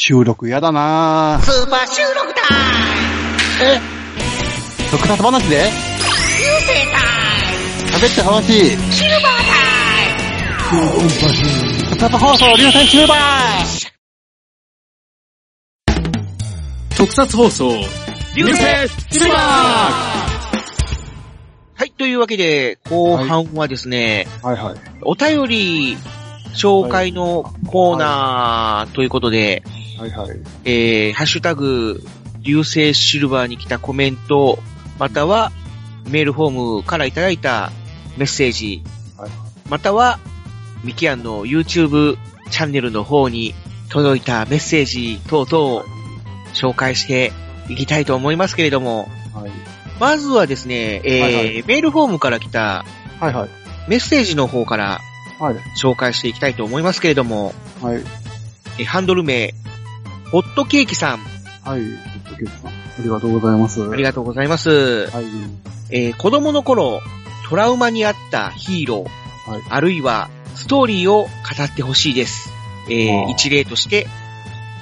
収録やだなぁ。スーパー収録タイム特撮話で？流星タイ喋って話。ムシルバータ特撮放送流星シルバー特撮放送、流星シルバはい、というわけで、後半はですね、はいはい。お便り紹介のコーナーということで、はいはい。えー、ハッシュタグ、流星シルバーに来たコメント、または、メールフォームからいただいたメッセージ、はいまたは、ミキアンの YouTube チャンネルの方に届いたメッセージ等々、紹介していきたいと思いますけれども、はい。まずはですね、えーはいはいメールフォームから来たはいはい。メッセージの方からはい。紹介していきたいと思いますけれども、はい。えーハンドル名、ホットケーキさん、はい。おケさん。ありがとうございます。ありがとうございます。はい。えー子供の頃、トラウマにあったヒーロー、はいあるいはストーリーを語ってほしいです。えー一例として、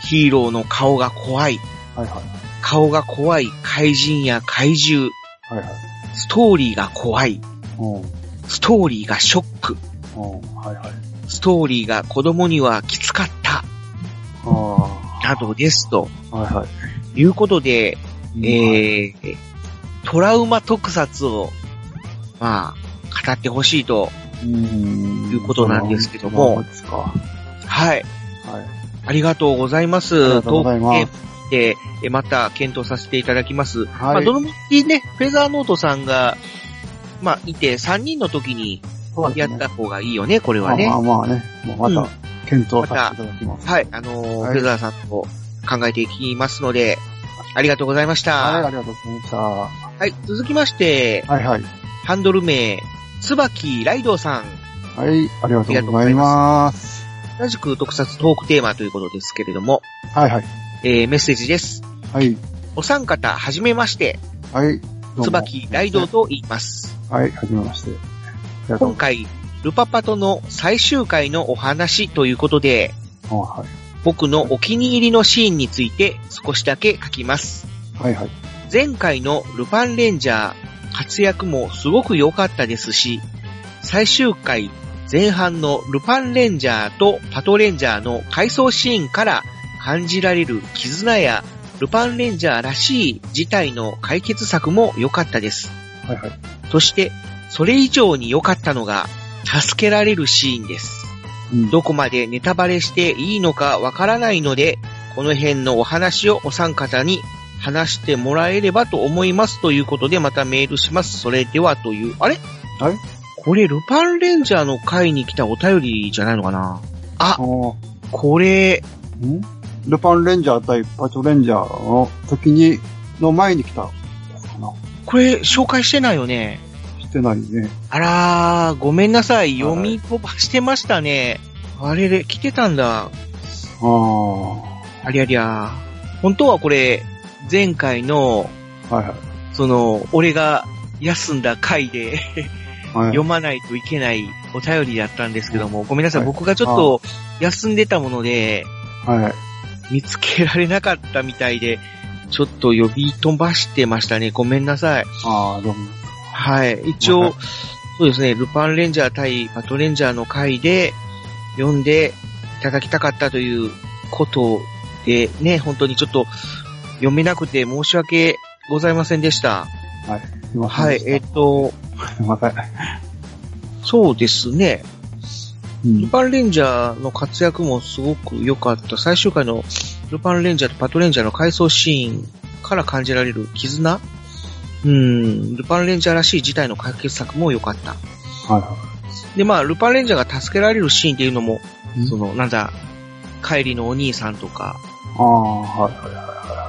ヒーローの顔が怖い、はいはい。顔が怖い怪人や怪獣、はいはい。ストーリーが怖い、ストーリーがショック、はいはい。ストーリーが子供にはきつかった、あなどですとあ。はいはい。いうことで、うんえートラウマ特撮を、まあ、語ってほしいと、うん。いうことなんですけどもそうですか。ははい、い。ありがとうございます。ありがとうございますで、えまた検討させていただきます。はいまあ、どのみちね、フェザーノートさんが、まあ、いて、3人の時にやった方がいいよね、これはね。まあまあまあね。もうまうんた、検討させていただきます。はい、あのーザーさんと考えていきますので、ありがとうございました。はい、はありがとうございました。はい、続きまして、いはい。ハンドル名、椿ライドウさん。はい、ありがとうございます。同じく特撮トークテーマということですけれども、はいはい。えー、メッセージです。はい。お三方、はじめまして、はい。椿ライドウと言います。はい、はじめまして。今回、ルパパとの最終回のお話ということで、はい。僕のお気に入りのシーンについて少しだけ書きます。はいはい。前回のルパンレンジャー活躍もすごく良かったですし、最終回前半のルパンレンジャーとパトレンジャーの回想シーンから感じられる絆やルパンレンジャーらしい事態の解決策も良かったです。はいはい。そして、それ以上に良かったのが、助けられるシーンです。うんどこまでネタバレしていいのかわからないので、この辺のお話をお三方に話してもらえればと思いますということでまたメールします。それではという、あれ？あれ？これルパンレンジャーの回に来たお便りじゃないのかな？あ、おこれ、ーん？ルパンレンジャー対パトレンジャーの時に、の前に来た。これ紹介してないよね。してないね。あらー、ごめんなさい。読み飛ばしてましたね。あれれ、来てたんだ。ああ。ありゃりゃ。本当はこれ、前回の、はいはい。その、俺が休んだ回で はい、読まないといけないお便りだったんですけども、ごめんなさい、はい僕がちょっと休んでたもので、はい。見つけられなかったみたいで、ちょっと呼び飛ばしてましたね。ごめんなさい。ああ、どうも。はい。一応はい、そうですね、ルパンレンジャー対パトレンジャーの回で読んでいただきたかったということでね、本当にちょっと読めなくて申し訳ございませんでした。はい。すいませんはい、えっ、と、すいません。そうですね。うん。ルパンレンジャーの活躍もすごく良かった。最終回のルパンレンジャーとパトレンジャーの回想シーンから感じられる絆うん、ルパンレンジャーらしい事態の解決策も良かった。はいはで、まあ、ルパンレンジャーが助けられるシーンっていうのも、い。その、なんだ、帰りのお兄さんとか、ああ、はいはいは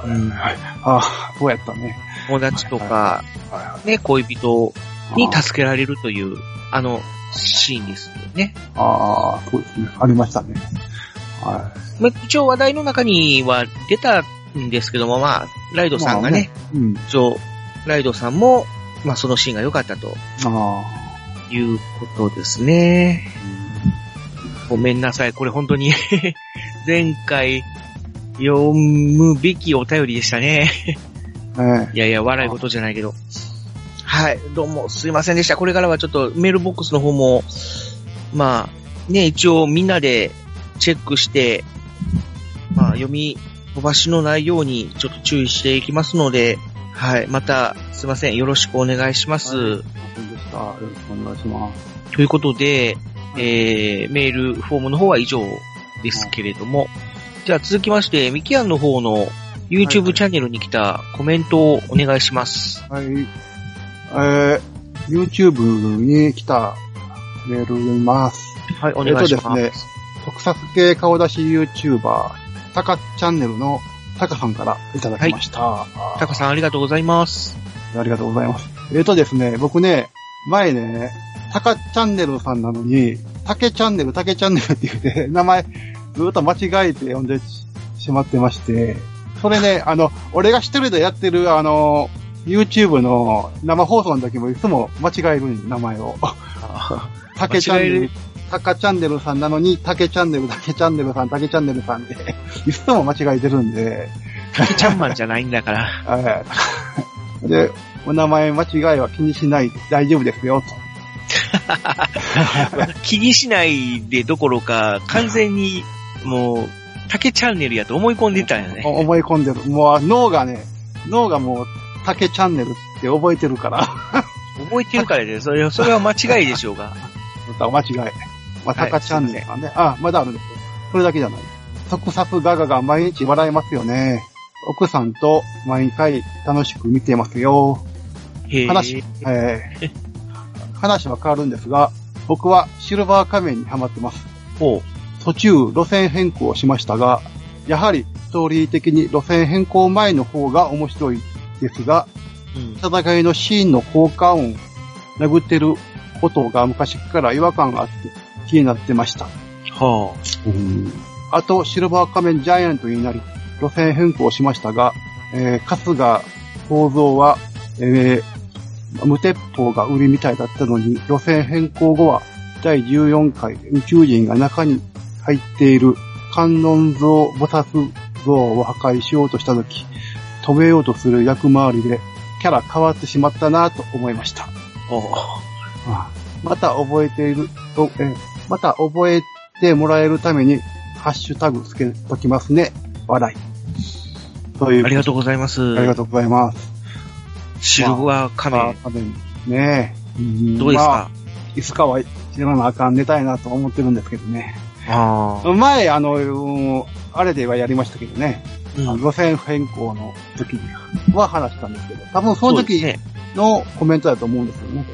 いはい。うん、ああ、そうやったね。友達とはいか、はいはね、恋人い。に助けられるという、あの、シーンですよね。ああ、そうですね。ありましたね。はまあ、一応話題の中には出たんですけども、まあ、ライドさんがね、い。うん。一応、ライドさんも、まあ、そのシーンが良かったとあいうことですね。あ。ごめんなさい。これ本当に 前回読むべきお便りでしたね。えいやいや、笑い事じゃないけど。はい、どうもすいませんでした。これからはちょっとメールボックスの方も、まあ、ね、一応みんなでチェックして、まあ、読み飛ばしのないようにちょっと注意していきますので、はい、また、すいません、よろしくお願いします。はい。よろしくお願いします。ということで、えー、メールフォームの方は以上ですけれども、じゃあ続きまして、ミキアンの方の YouTube チャンネルに来たコメントをお願いします。はい。えー、YouTube に来たメールを読みます。はい、お願いします。えっとです特撮系顔出し YouTuber、タカチャンネルのタカさんからいただきました。タカさんありがとうございます。ありがとうございます。えっ、とですね、僕ね、前ね、タカチャンネルさんなのに、タケチャンネル、タケチャンネルって言って、名前ずっと間違えて呼んでしまってまして、それね、あの、俺が一人でやってる、あの、YouTube の生放送の時もいつも間違えるん名前を。タケチャンネルタカチャンネルさんなのに、タケチャンネル、タケチャンネルさん、タケチャンネルさんで、いつも間違えてるんで、タケちゃんマンじゃないんだから。はい。で、お名前間違いは気にしないで大丈夫ですよ、気にしないでどころか、完全に、もう、タケチャンネルやと思い込んでたんやと。ね。思い込んでる。もう脳がね、脳がもう、タケチャンネルって覚えてるから、覚えてるからで、それそれは間違いでしょうが。間違い。まあ、タカチャンネルはね、あ、まだあるんですよ。それだけじゃない。特撮ガガが毎日笑えますよね。奥さんと毎回楽しく見てますよ。話、えー話は変わるんですが、僕はシルバー仮面にハマってます。ほ途中路線変更をしましたが、やはりストーリー的に路線変更前の方が面白いですが、う。うん。戦いのシーンの効果音、殴ってることが昔から違和感があって気になってました。はあと、シルバー仮面ジャイアントになり、路線変更しましたが、えー、春日構造は、えー、無鉄砲が売りみたいだったのに、路線変更後は、第14回宇宙人が中に入っている観音像菩薩像を破壊しようとしたとき、止めようとする役回りで、キャラ変わってしまったなと思いました。また覚えていると、えーまた覚えてもらえるために、ハッシュタグつけときますね。笑い。という。ありがとうございます。ありがとうございます。シルバー仮面。まあ仮面ねえ。んどうですか、まあいつかは知らなあかんネタやなと思ってるんですけどね。ああ。前、あの、うんあれではやりましたけどね。うん路線変更の時には話したんですけど、多分その時。のコメントだと思うんですよね。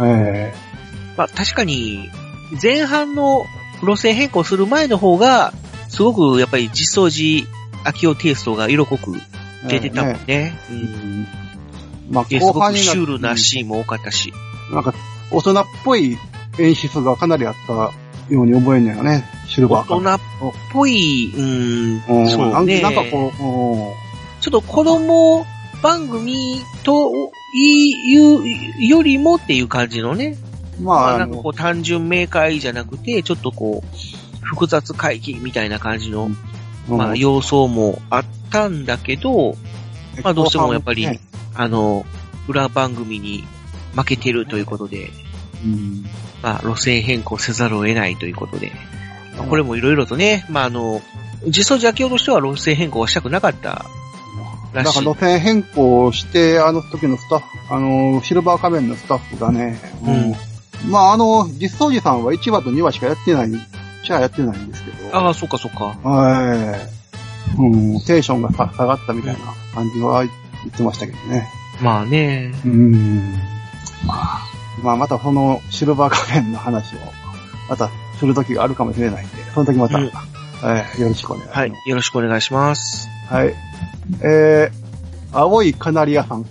うん。えまあ確かに、前半の路線変更する前の方が、すごくやっぱり実装時、秋夫テイストが色濃くえ出てたもんねね。う。うんんまあ、後半になシュールなシーンも多かったし。なんか、大人っぽい演出がかなりあったように覚えんのよね、シルバーか大人っぽい、うん、うんそうね。なんかこう、うんちょっと子供番組というよりもっていう感じのね。まあ、なんかこう単純明快じゃなくて、ちょっとこう、複雑回帰みたいな感じの、まあうん。要素もあったんだけど、まあどうしてもやっぱりねあの、裏番組に負けてるということで、うん。まあ路線変更せざるを得ないということで、まあこれもいろいろとね、まああの、実装邪教としては路線変更はしたくなかったらしい。なんか路線変更して、あの時のスタッフ、あの、シルバー仮面のスタッフがね、うんまあ、あの、実装寺さんは1話と2話しかやってない、じゃあやってないんですけど、ああ、そっかそっか。はい。うん、テンションがさ下がったみたいな感じは言ってましたけどね。まあね。うん。まあ、まあ、またそのシルバー仮面の話を、またする時があるかもしれないんで、その時また、うんはいよろしくお願いします。はい。よろしくお願いします。はい。えー、青いカナリアさん、あ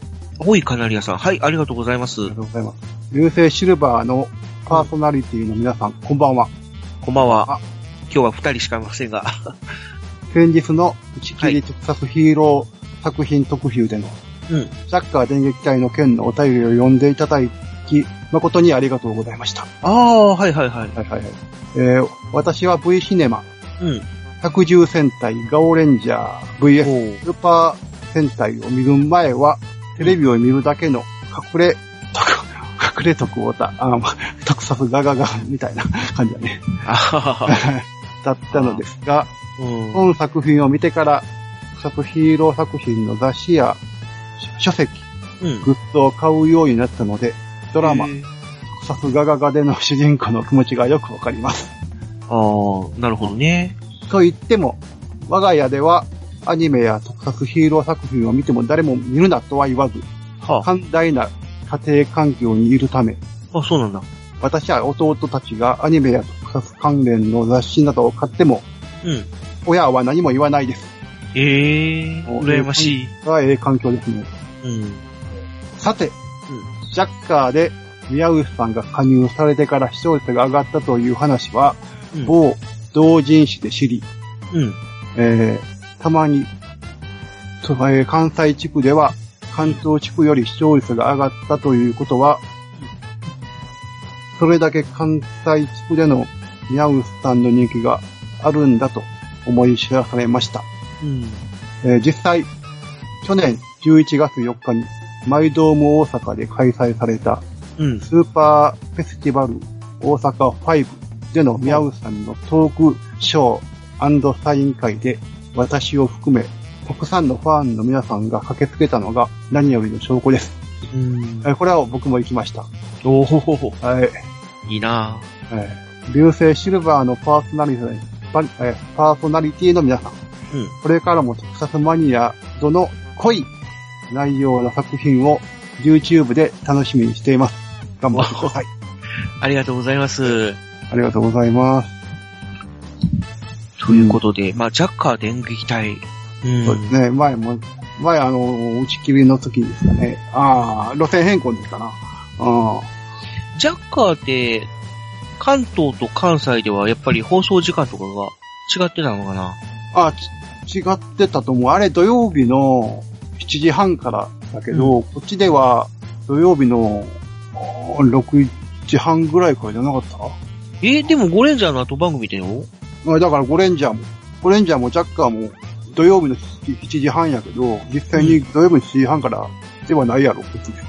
青いカナリアさん。はい、ありがとうございますりが。とうございます。流星シルバーのパーソナリティの皆さん、こんばんは。こんばんはあ。今日は二人しかいませんが。先日の打ち切り特撮ヒーロー作品特集での、うん。サッカー電撃隊の件のお便りを読んでいただき、誠にありがとうございました。ああ、はいはいはい。はいはいはい。えー、私は V シネマ、うん。百獣戦隊ガオレンジャー VS スーパー戦隊を見る前は、テレビを見るだけの隠れ、隠れ徳オタ、あ、まあ、特撮ガガガみたいな 感じだね。だったのですが、うん。本作品を見てから、特撮ヒーロー作品の雑誌や書籍、うん。グッズを買うようになったので、ドラマ特撮ガガガでの主人公の気持ちがよくわかります。ああ、なるほどね。と言っても、我が家ではアニメや特撮ヒーロー作品を見ても誰も見るなとは言わず、は寛大な家庭環境にいるため、あ。あ、そうなんだ。私は弟たちがアニメや特撮関連の雑誌などを買っても、うん。親は何も言わないです。ええー、羨ましい。がええ環境ですね。うん。さて、ジャッカーで宮内さんが加入されてから視聴率が上がったという話は、うん。某同人誌で知り、うん。えー、たまに、とえー関西地区では関東地区より視聴率が上がったということは、それだけ関西地区での宮内さんの人気があるんだと思い知らされました。うん。えー実際、去年11月4日にマイドーム大阪で開催されたうん。スーパーフェスティバル大阪5での宮内さんのトークショーサイン会で私を含めたくさんのファンの皆さんが駆けつけたのが何よりの証拠です。うん。えーこれは僕も行きました。おおほほほ。はい。いいなえー流星シルバーのパーソナリティ、パえーパーソナリティの皆さん。うんこれからも特撮マニアとの濃い内容の作品を YouTube で楽しみにしています。頑張ってください。ありがとうございます。ありがとうございます。ということで、まあ、ジャッカー電撃隊。うん。そうですね。前も、前あの、打ち切りの時ですかね。ああ、路線変更ですかな。あジャッカーって、関東と関西ではやっぱり放送時間とかが違ってたのかな？あ、あち違ってたと思う。あれ土曜日の7時半からだけど、こっちでは土曜日のあー6時半ぐらいからじゃなかった？えーでもゴレンジャーの後番組だよあだからゴレンジャーも、ゴレンジャーもジャッカーも土曜日の7時半やけど、実際に土曜日の7時半からではないやろ、こっちでは。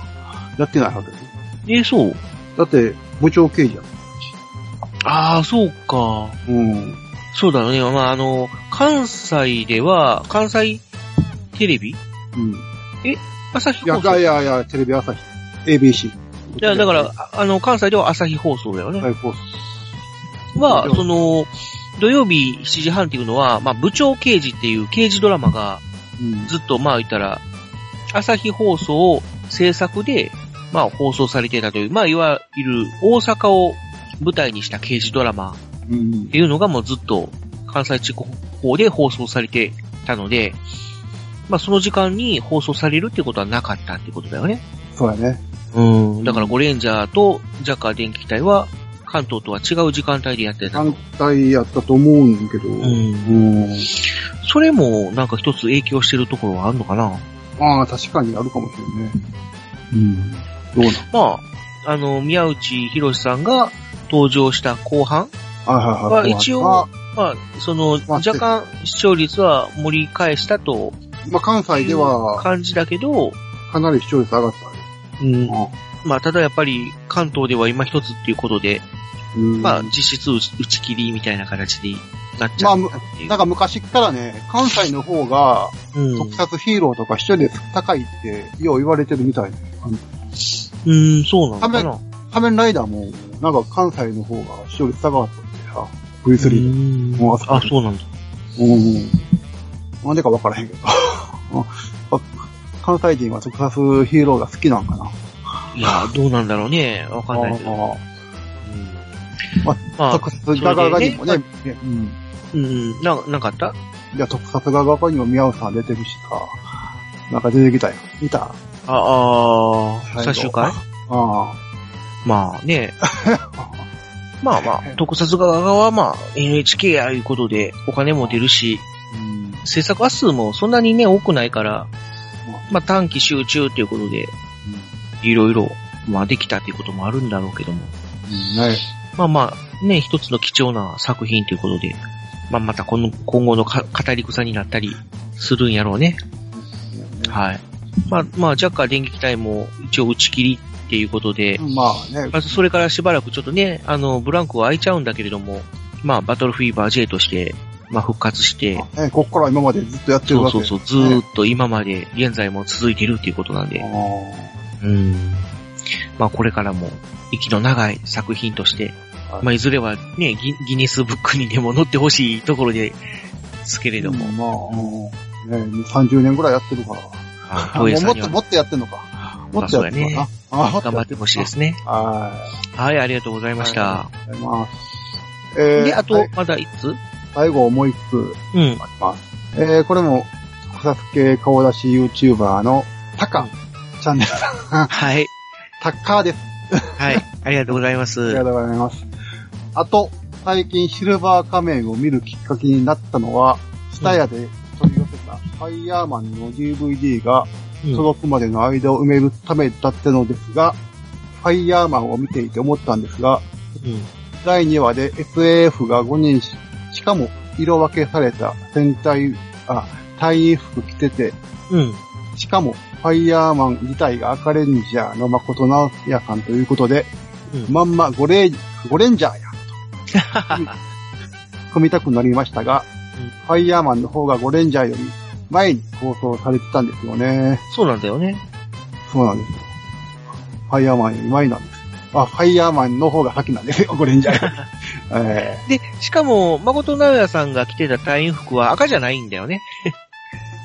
やってないはず。えーそう？だって、部長刑事やああ、そうか。うん。そうだね。まあ、あの、関西では、関西テレビ？うん。いや、朝日放送？いやいや、テレビ朝日、ABC。いや、だから、あの、関西では朝日放送だよね。はい、こう。は、その、土曜日7時半っていうのは、まあ、部長刑事っていう刑事ドラマがうん。ずっと、まあ言ったら、朝日放送制作で、まあ放送されていたという、まあいわゆる大阪を舞台にした刑事ドラマうんっていうのがもうずっと関西地方で放送されてたので、まあその時間に放送されるってことはなかったってことだよね。そうやね。うん。だからゴレンジャーとジャッカー電気隊は関東とは違う時間帯でやってたと。反対やったと思うんだけど。うん。うん。それもなんか一つ影響してるところはあるのかな？ああ、確かにあるかもしれんね。うん。どうなん？まあ、あの、宮内博さんが登場した後半はいはいはい。まあ一応あまあ、その、まあ若干視聴率は盛り返したとまあ、関西では、感じだけど、かなり視聴率上がったね。うん、まあ、ただやっぱり関東では今一つっていうことで、うん。まあ、実質打ち切りみたいな形になっちゃったっていう。なんか昔からね、関西の方が、うん、特撮ヒーローとか視聴率高いって、よう言われてるみたいね。あのうん、そうなのかな。仮面ライダーも、なんか関西の方が視聴率高かったってさ、V3 うんもうあそこあ、そうなんだ。うん。なんでかわからへんけど。あ 関西人は特撮ヒーローが好きなんかな。いや、どうなんだろうね。わかんないけど。まあまあ、特撮画側にもね、うん。うん、な、なかった？いや、特撮画側にも宮尾さん出てるしさ、なんか出てきたよ。見た？ああー、最終回？あまあね。あ。まあまあ、特撮側はまあ NHK やいうことでお金も出るし、うん。制作話数もそんなにね、多くないから、まあ短期集中っていうことで、いろいろ、まあできたっていうこともあるんだろうけども。うん。ね。まあまあ、ね、一つの貴重な作品ということで、まあ、またこの、今後のか語り草になったりするんやろうね。はい。まあ、まあ、ジャッカー電撃隊も一応打ち切りっていうことで、まあね、まずそれからしばらくちょっとね、あの、ブランクは空いちゃうんだけれども、まあ、バトルフィーバー J として、まあ、復活して、ねこっから今までずっとやってるわけそうそうそう、ずーっと今まで、現在も続いてるっていうことなんで、あうん。まあ、これからも、息の長い作品として、はいまあ、いずれはね、ギギネスブックにでも載ってほしいところですけれども、も。まあ、うんね、30年ぐらいやってるから。あもっと、もっとやってんのか。もっとやってるのかな。頑張ってほしいですね。ははい、ありがとうございい。ました。ありがとうございます。えーで、あとはい、まだいつ？最後もう一つうん。あります。えー、これも、特撮系顔出し YouTuber のタカチャンネルさん。はい。タッカーです。はい。ありがとうございまありすが。とうございます。あと、最近シルバー仮面を見るきっかけになったのは、スタヤで取り寄せたファイヤーマンの DVD がうん。届くまでの間を埋めるためだったのですが、ファイヤーマンを見ていて思ったんですが、うん。第2話で SAF が5人し、しかも色分けされた戦隊、あ、隊員服着てて、うん。しかもファイヤーマン自体が赤レンジャーの誠直也さんということで、うん。まんまゴレゴレンジャーや、と 組みたくなりましたが、うんファイヤーマンの方がゴレンジャーより前に放送されてたんですよね。そうなんだよね。そうなんですよ。ファイヤーマンより前なんです。あ、ファイヤーマンの方が先なんですよ、ゴレンジャーより。えで、しかも、誠直也さんが着てた隊員服は赤じゃないんだよね。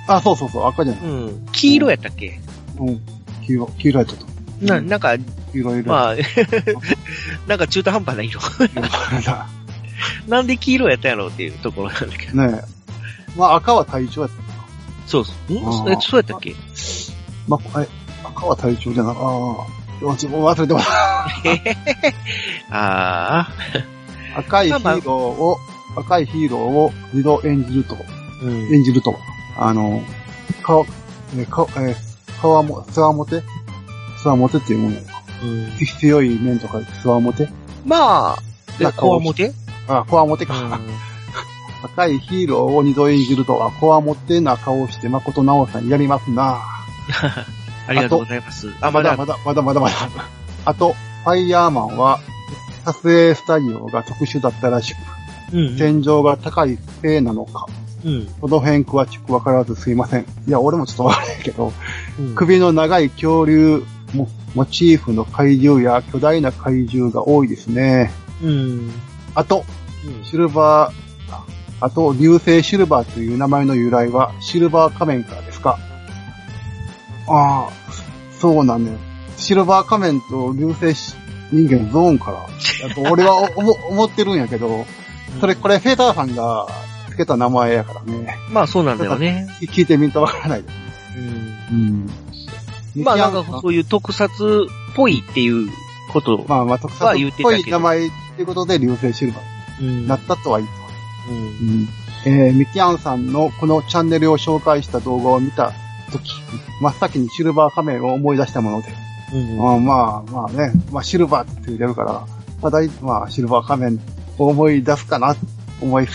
ー、あ、そうそうそう、赤じゃない。うん。黄色やったっけ？うん。黄色、黄色やったと。な、なんか、黄色色。まあ、なんか中途半端な色。あ、なんで黄色やったんやろうっていうところなんだけど。ねえ。まあ赤は隊長やった。そうそう。ん？そうやったっけ？まあ、え、赤は隊長じゃな、ああ。忘れてます。ああ。赤いヒーローを、赤いヒーローを二度演じると、うん。演じると、あの、顔、えー、顔、えー、顔も、つわもてつわもてっていうもの。うん強い面とか、つわもてまあ、えこわもて？あ、こわもてか。うん。赤いヒーローを二度演じるとは、こわもてな顔をして、誠直さんやりますな。ありがとうございます。あ、あ、まだ、まだまだ、まだまだ。あと、ファイヤーマンは、撮影スタジオが特殊だったらしく、うん。天井が高いせいなのか、うん。この辺詳しくわからずすいません。いや、俺もちょっとわからないけど、うん首の長い恐竜もモチーフの怪獣や巨大な怪獣が多いですね。うん。あと、シルバー、あと、流星シルバーという名前の由来は、シルバー仮面からですか？ああ、そうなんね。シルバー仮面と流星し人間ゾーンから。あと俺はお思思ってるんやけど、それ、これ、フェーターさんが付けた名前やからね。まあそうなんだよね。聞いてみるとわからないです。うん。うん。まあなんかそういう特撮っぽいっていうこと。まあまあ、特撮はっぽい名前っていうことで、流星シルバーうん。になったとは言ってます。うん。うん。えー、ミキアンさんのこのチャンネルを紹介した動画を見たとき、真っ先にシルバー仮面を思い出したもので、うん。あまあまあね、まあシルバーって言ってるから、まあ大、まあシルバー仮面を思い出すかな、思い、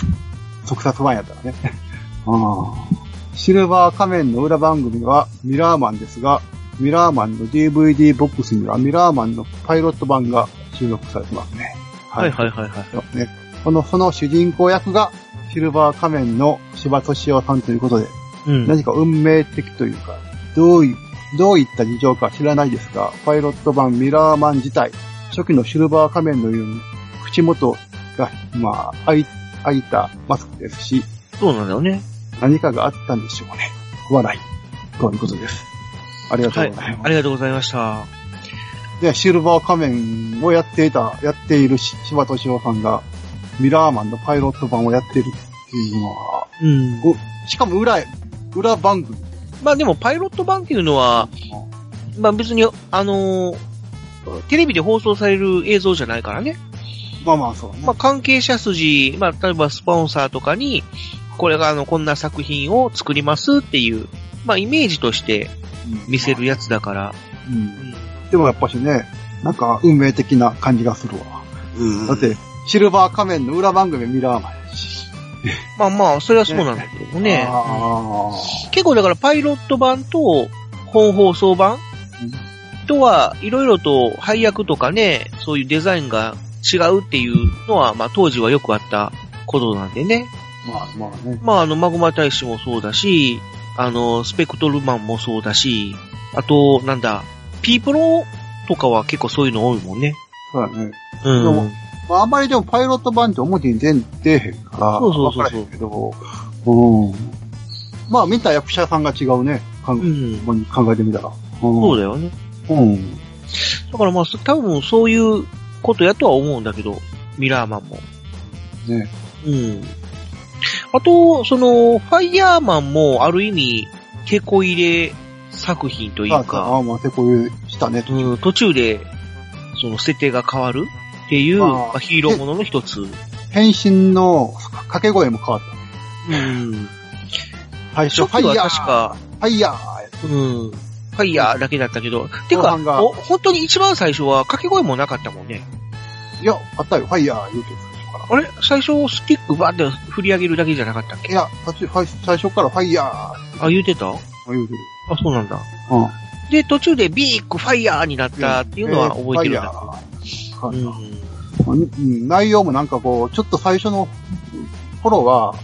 特撮版やったらね。ああシルバー仮面の裏番組はミラーマンですが、ミラーマンの DVD ボックスにはミラーマンのパイロット版が収録されてますね。はいはいはいはい。そうね。この、その主人公役が、シルバー仮面の柴敏夫さんということで、うん。何か運命的というか、どうい、どういった事情か知らないですが、パイロット版ミラーマン自体、初期のシルバー仮面のように、口元が、まあ、開い、開いたマスクですし、そうなんだよね。何かがあったんでしょうね。笑い。ということです。ありがとはいうございます。。ありがとうございました。で、シルバー仮面をやっていた、やっているし柴敏夫さんが、ミラーマンのパイロット版をやってるっていうのは、うん。おしかも裏、裏番組。まあでもパイロット版っていうのは、まあ別に、あのーテレビで放送される映像じゃないからね。まあまあそうね。まあ関係者筋、まあ例えばスポンサーとかに、これがあの、こんな作品を作りますっていう、まあイメージとしてうん見せるやつだから。うん。でもやっぱしね、なんか運命的な感じがするわ。うんだって、シルバー仮面の裏番組ミラーマンやし。まあまあ、それはそうなんだけどもね。あ結構だからパイロット版と本放送版とは、いろいろと配役とかね、そういうデザインが違うっていうのは、まあ当時はよくあったことなんでね。あ、まあまあね。まああの、マグマ大使もそうだし、あの、スペクトルマンもそうだし、あと、なんだ、P プロとかは結構そういうの多いもんね。そうだね。うん。でもまあ、あんまりでもパイロット版って表に出ん出えへんから、そうそうそうそうわからへんけど、うん。まあ見た役者さんが違うね。かんうん。考えてみたら。うん、そうだよね。うん。だからまあ、多分そういうことやとは思うんだけど、ミラーマンも。ね。うん。あと、その、ファイヤーマンもある意味、手こ入れ作品というあか、あ、まあ、てこういうしたね。うん、途中で、その設定が変わるっていう、まあまあ、ヒーローものの一つ。変身の掛け声も変わった。うん。最初、ファイヤー確か、ファイヤーうん。ファイヤーだけだったけど、てか、本当に一番最初は掛け声もなかったもんね。いや、あったよ、ファイヤー言うて最初から。あれ？最初スティックバーって振り上げるだけじゃなかったっけ？いや、最初からファイヤーあ、言うてた？あ、言うてる。そうなんだ。うん。で、途中でビークファイヤーになったっていうのは覚えてるんだ。ファイヤー。うん。うん内容もなんかこう、ちょっと最初の頃は、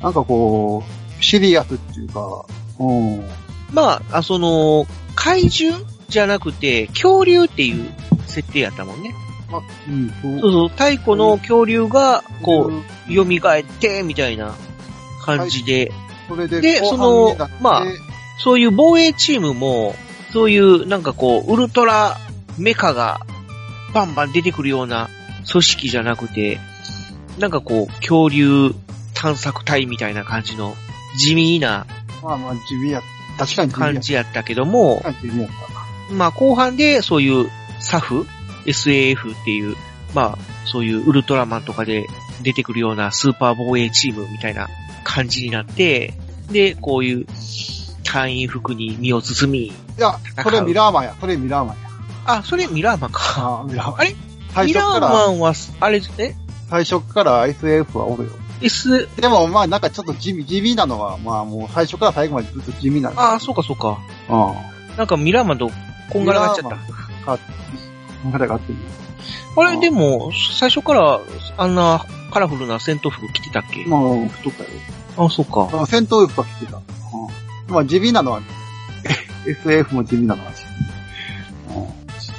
なんかこう、シリアスっていうか、うん。まあ、あその、怪獣じゃなくて、恐竜っていう設定やったもんね。そう。そう太古の恐竜が、こう、蘇って、みたいな感じで、それで、でそのまあそういう防衛チームも、そういうなんかこう、ウルトラメカがバンバン出てくるような組織じゃなくて、なんかこう、恐竜探索隊みたいな感じの地味なまあまあ、地味や、確かに感じやったけども。まあ後半でそういうサフ ?SAF っていう、まあそういうウルトラマンとかで出てくるようなスーパー防衛チームみたいな感じになって、で、こういう隊員服に身を包み、いや、それミラーマンや、それミラーマンや。あ、それミラーマンか。ああ、ミラーマン。あれ？最ミラーマンは、あれ、え？最初から SF はおるよ。?S、でもまあなんかちょっと地味、地味なのは、まあもう最初から最後までずっと地味なんあ、そうかそうか。うなんかミラーマンとこんがらがっちゃった。ん。か、流れがあってる。あれ、でも、最初からあんなカラフルな戦闘服着てたっけ？まあ、太ったよ。あ、そうか。あ戦闘服は着てた。うん。まあ地味なのは、SF も地味なのは地味。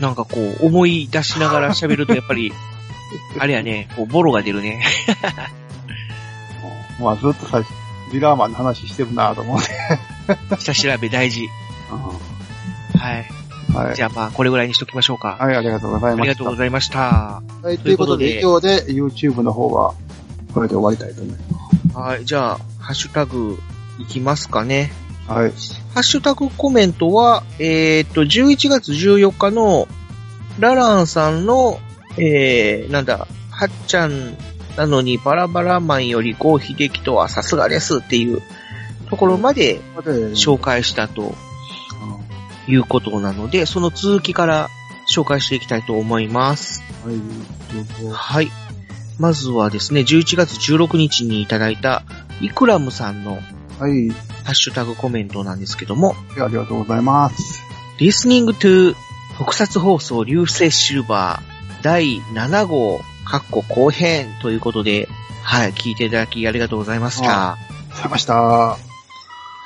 なんかこう、思い出しながら喋るとやっぱり、あれやね、こう、ボロが出るね。うんまあずっと最初、ミラーマンの話してるなと思って。下調べ大事。はい。うんはい。じゃあまあ、これぐらいにしときましょうか。はい、ありがとうございありました。がとうございました。はい、ということで、以上で YouTube の方は、これで終わりたいと思いまはい。じゃあ、ハッシュタグ、いきますかね。す。はい。ハッシュタグコメントは、えーっと、11月14日の、ラランさんの、えー、なんだ、はっちゃんなのにバラバラマンより郷秀樹とはさすがですっていうところまで、紹介したということなので、その続きから紹介していきたいと思います。はい。はい。まずはですね、11月16日にいただいた、イクラムさんのはい、ハッシュタグコメントなんですけども、ありがとうございます。Listening to 特撮放送流星シルバー第7号、カッコ後編ということで、はい、聞いていただきありがとうございました。あございました。は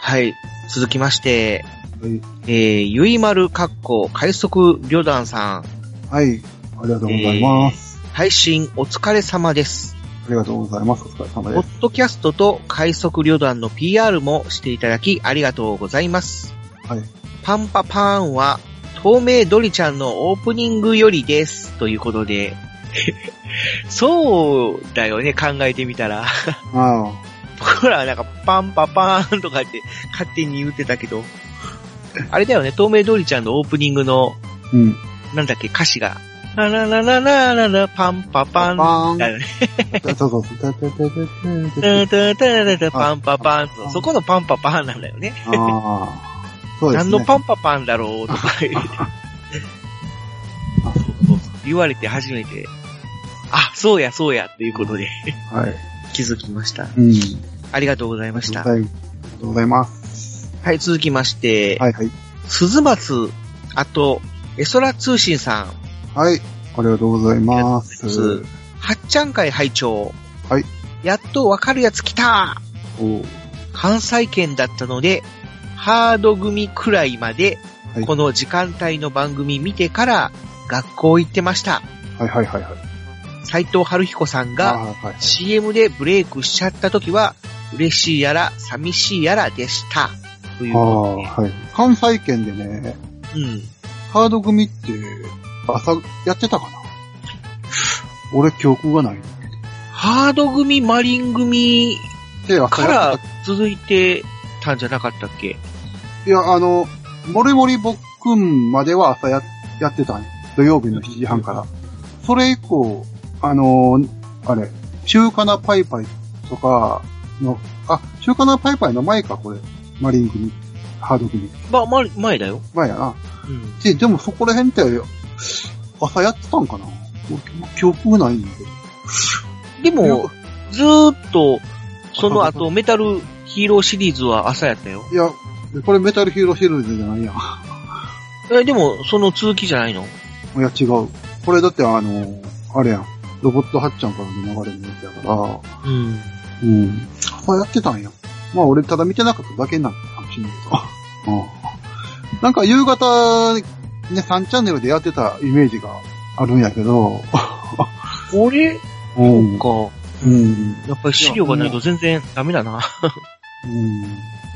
はい、続きまして、い、えー、ゆいまるカッコ快速旅団さん、はい、ありがとうございます。配信お疲れ様です。ありがとうございます。お疲れ様ポッです。ドキャストと快速旅団の PR もしていただきありがとうございます。はい。パンパパーンは、透明ドリちゃんのオープニングよりです。ということで、そうだよね、考えてみたら。あ 僕らはなんかパンパパーンとかって勝手に言ってたけど、あれだよね、透明ドリちゃんのオープニングの、あ、うん。なんだっけ、歌詞が、ラララララララパンパパン。パーンだよね。そうそうそう。たたたたたタタタタタパンパパンと。そこのパンパパンなんだよね。ああ。そうですね。何のパンパパンだろうとか言われて初めて、あ、そうやそうやっていうことではい。気づきました。うん。ありがとうございました。はい。ありがとうございます。はい、続きまして、はいはい。鈴松、あと、エソラ通信さん、はい。ありがとうございます。はっちゃん会会長。はい。やっとわかるやつ来たお関西圏だったので、ハード組くらいまではい、この時間帯の番組見てから学校行ってました。はいはいはいはい。斉藤春彦さんあがはいはい。CM でブレイクしちゃった時は、嬉しいやら寂しいやらでした。というあことあ、はい。関西圏でね、で。うん。ハード組って朝やってたかな？俺記憶がない。ハード組、マリン組から続いてたんじゃなかったっけ？た。いや、あの、モリモリぼっくんまでは朝や、やってたんよ土曜日の7時半から。それ以降、あの、あれ、中華なパイパイとかの、あ、中華なパイパイの前か、これ。マリン組。ハード組。ま、ま、前だよ。前やな。うん。で、でもそこら辺って、朝やってたんかな？俺記憶がないんだけど。でも、ずーっと、その後、メタルヒーローシリーズは朝やったよ。いや、これメタルヒーローシリーズじゃないやん。え、でも、その続きじゃないの？いや、違う。これだってあの、あれやん。ロボットハッちゃんからの流れのやつやから、うん。うん。朝やってたんや。まあ俺ただ見てなかっただけなんかもしれないけど。うん。なんか夕方、ね、3チャンネルでやってたイメージがあるんやけど、俺？うん。か。うん。やっぱり資料がないと全然ダメだな。うん。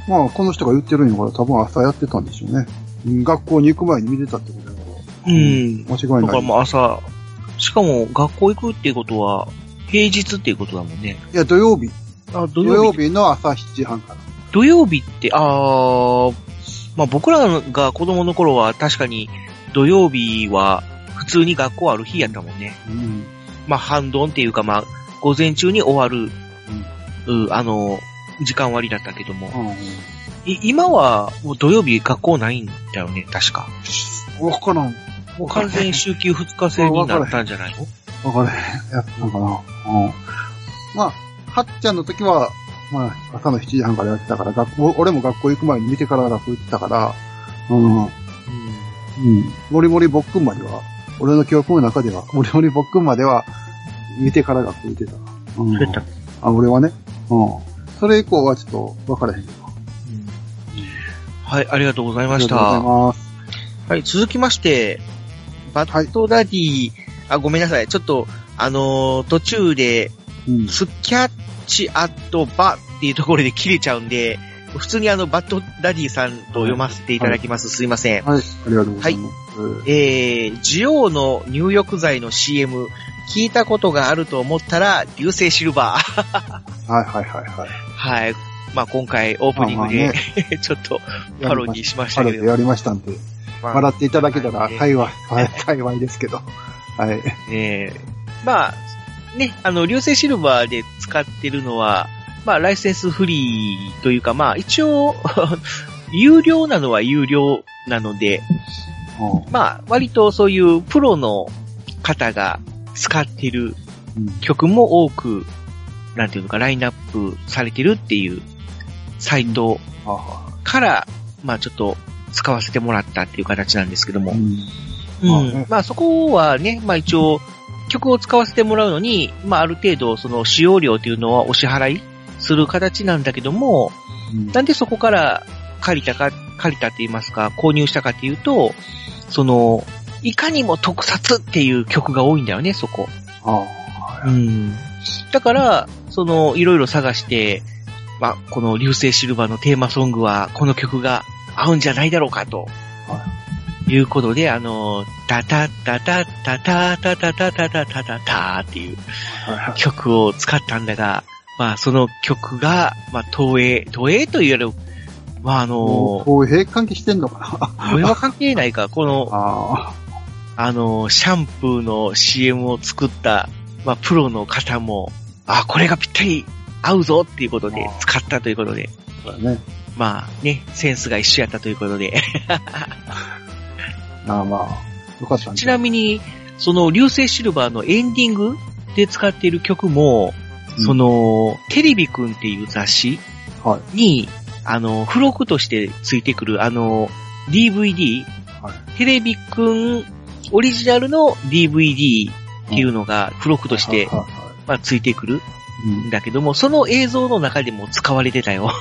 まあ、この人が言ってるんやから多分朝やってたんでしょうね。うん学校に行く前に見てたってことだから。うん。間違いない。だからもう朝、しかも学校行くっていうことは、平日っていうことだもんね。いや、土曜日。あ、土土曜日。の朝7時半から。土曜日って、あー、まあ僕らが子供の頃は確かに土曜日は普通に学校ある日やったもんね。うん。まあ半ドンっていうかまあ午前中に終わる、うん、あの、時間割だったけども。い今はもう土曜日学校ないんだよね、確か。うん。わからん。完全に週休2日制になったんじゃないの？わからへん。やったのかな。うん。まあ、はっちゃんの時は、まあ、朝の7時半からやってたから、学校、俺も学校行く前に見てから学校行ってたから、うん。うん。もりもりぼっくんまでは、俺の記憶の中では、もりもりぼっくんまでは、見てから学校行ってた。うん。そうやったあ、俺はね。うん。それ以降はちょっと分からへんけど。はい、ありがとうございましありがとうございた。ます。はい、続きまして、バッドダディ、あ、ごめんなさい。ちょっと、あのー途中で、うん。スキャッチアットバっていうところで切れちゃうんで、普通にあの、バッドダディさんと読ませていただきます。すいません。はい、ありがとうございます。えー、ジオウの入浴剤の CM、聞いたことがあると思ったら、流星シルバー。はいはいはいはい。はい。まあ今回オープニングで、ちょっとパロディしましたけど。パロでやりましたんで、まあ笑っていただけたらはい幸い、はい、幸いですけど。はい。ええまあ、ね、あの、流星シルバーで使ってるのは、まあ、ライセンスフリーというか、まあ、一応、有料なのは有料なので、うん。まあ、割とそういうプロの方が使ってるうん。曲も多く、なんていうのか、ラインナップされてるっていうサイトあから、まあ、ちょっと使わせてもらったっていう形なんですけども。あ、うん。うん。まあそこはね、まあ一応、曲を使わせてもらうのに、まあある程度その使用料というのはお支払いする形なんだけども、うんなんでそこから借りたか、借りたって言いますか、購入したかっていうと、その、いかにも特撮っていう曲が多いんだよね、そこ。うん。だから、その、いろいろ探して、まあ、この流星シルバーのテーマソングは、この曲が合うんじゃないだろうかと。いうことで、あの、タタタタタタタタタタタタタタっていう曲を使ったんだが、まあ、その曲が、まあ、東映、東映というより、まあ、あの、もうこういう関係してんのかなこれは関係ないか、この、あの、シャンプーの CM を作った、まあ、プロの方も、あ、これがぴったり合うぞっていうことで使ったということで、まあね、センスが一緒やったということで。ああまあ、よかったんちなみに、その流星シルバーのエンディングで使っている曲も、その、テレビくんっていう雑誌はい。に、あの、付録としてついてくる、あの、DVD、はい。テレビくんオリジナルの DVD っていうのが付録として、まあ、ついてくる。うん。んだけども、その映像の中でも使われてたよ。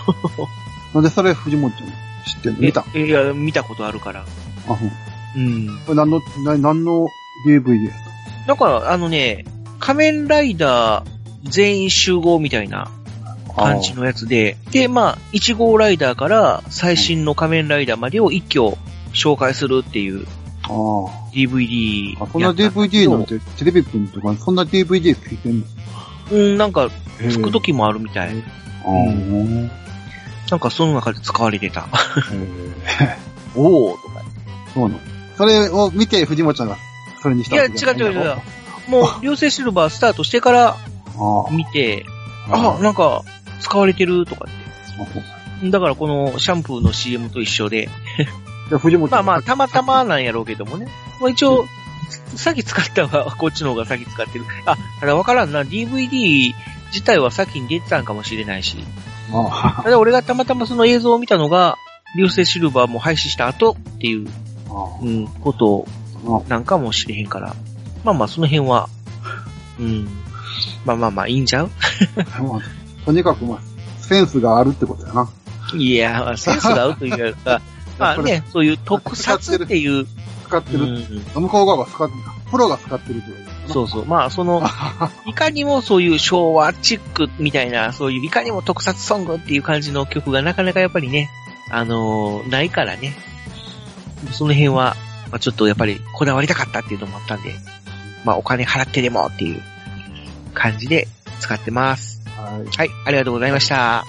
なんでそれ藤本ちゃん知ってんの？見た？えいや、見たことあるから。あ、うん。うん。これ何の、な何の DVD やだから、あのね、仮面ライダー全員集合みたいな感じのやつで、で、まあ、1号ライダーから最新の仮面ライダーまでを一挙紹介するっていうあ DVD あ。あ、そんな DVD なんて、テレビくんとか、そんな DVD ついてんの？うん、なんか、つく時もあるみたい。あーなんかその中で使われてた。おーとか。そうなの。それを見て藤本ちゃんがそれにしたいや、違う違う違う。もう、流星シルバースタートしてから。見て、ああ、なんか、使われてるとかって。だからこのシャンプーの CM と一緒で、藤本まあまあ、たまたまなんやろうけどもね。まあ一応、先使ったは、こっちの方が先使ってる。あ、ただわからんな。DVD 自体は先に出てたんかもしれないし。あただ俺がたまたまその映像を見たのが、流星シルバーも廃止した後っていう、あうん、ことあなんかもしれへんから。まあまあ、その辺は、うん。まあまあまあ、いいんちゃう？まあとにかくまあ、センスがあるってことやな。いや、まあセンスが合うというか、まあね、そういう特撮っていう、う使ってる。ん、向こう側が使ってる。プロが使ってるとやなそうそう。まあ、その、いかにもそういう昭和チックみたいな、そういういかにも特撮ソングっていう感じの曲がなかなかやっぱりね、あのーないからね。その辺は、まあ、ちょっとやっぱりこだわりたかったっていうのもあったんで、まあお金払ってでもっていう感じで使ってます。はい。はい、ありがとうございました。あ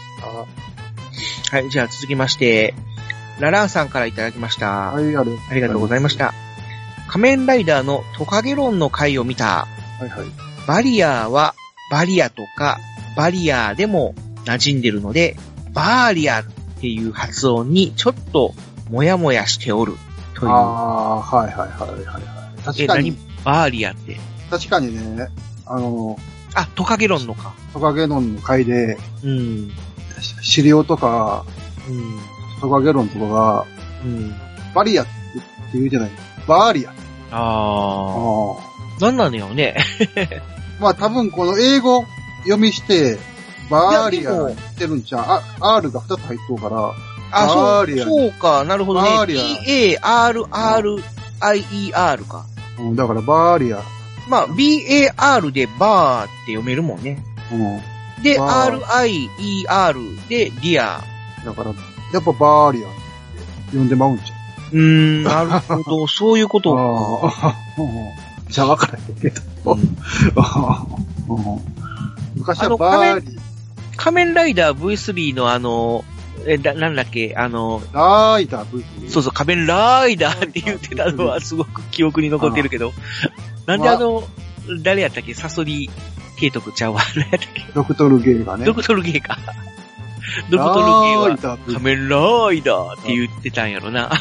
はい、じゃあ続きまして、ラランさんからいただきました。はい。ありがとうございました。仮面ライダーのトカゲロンの回を見た。はいはい。バリアーはバリアとかバリアーでも馴染んでるので、バーリアっていう発音にちょっともやもやしておるという。ああ、はいはいはいはいはい。確え、かに何、バーリアって。確かにね、あの、あ、トカゲロンのか。トカゲロンの回で、うん。資料とか、うん。トカゲロンとかが、うん。バリアって言うじゃない？バーリア。ああ。なんなのよね。まあ多分この英語読みして、バーリア言ってるんちゃう？あ、R が2つ入っとうから、あ、そう、そうか、なるほどね。B-A-R-R-I-E-R か。うん、だからバーリア。まあ、B-A-R でバーって読めるもんね。うん。で、R-I-E-R でリア。だから、やっぱバーリアって呼んでまうんちゃうーん、なるほど、そういうこうとじゃあ分からへんけど。昔はバーリ仮面ライダー V3 のあの、え、だ、なんだっけ、あの、ライダー V そうそう、仮面ライダーって言ってたのはすごく記憶に残ってるけど、なんであの、誰やったっけ？サソリ慶徳ちゃうわ。何やったっけ？ドクトルゲーがね。ドクトルゲーか。ドクトルゲーは仮面ライダーって言ってたんやろな。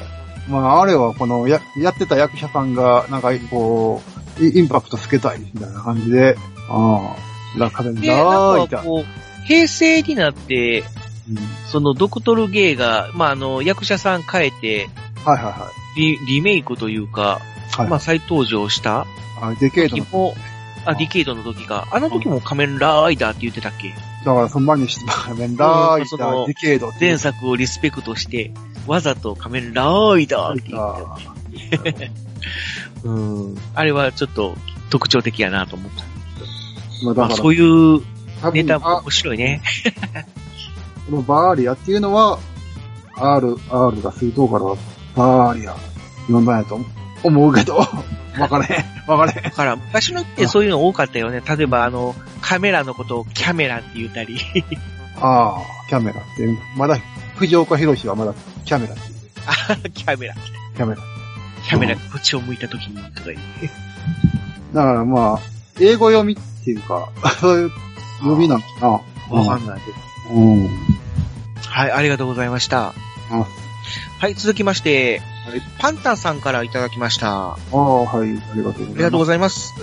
まあ、あれはこの、や、やってた役者さんが、なんか、こう、イインパクトつけたい、みたいな感じで、ああ、ラカメンで、ライダー。かこう、平成になって、うんそのドクトルゲーが、まあ、あの、役者さん変えて、はいはいはい。リリメイクというか、はい。まあ、再登場したあ、デケードの、時も、あ、ディケイドの時が、あの時も仮面ライダーって言ってたっけ？だからその前にして、仮面ライダー、デケード前作をリスペクトして、わざと仮面ライダーって言ってた。うん。あれはちょっと特徴的やなと思った。まあ、そういうネタも面白いね。このバーリアっていうのは、R、R が水筒からバーリア呼んだんやと思うけど、わからへん、わからへん。だから、昔のってそういうの多かったよね。例えば、あの、カメラのことをキャメラって言ったり。ああ、キャメラってまだ、藤岡弘はまだキャメラっていう。あ、キャメラ。キャメラ。キャメラがこっちを向いた時に、とか言って。だからまあ、英語読みっていうか、そういう読みなんかな。わかんないけど。うん。はい、ありがとうございました。あはい、続きまして、はいパンタンさんからいただきました。あああ、はい、ありがとうございます。りがとうございます。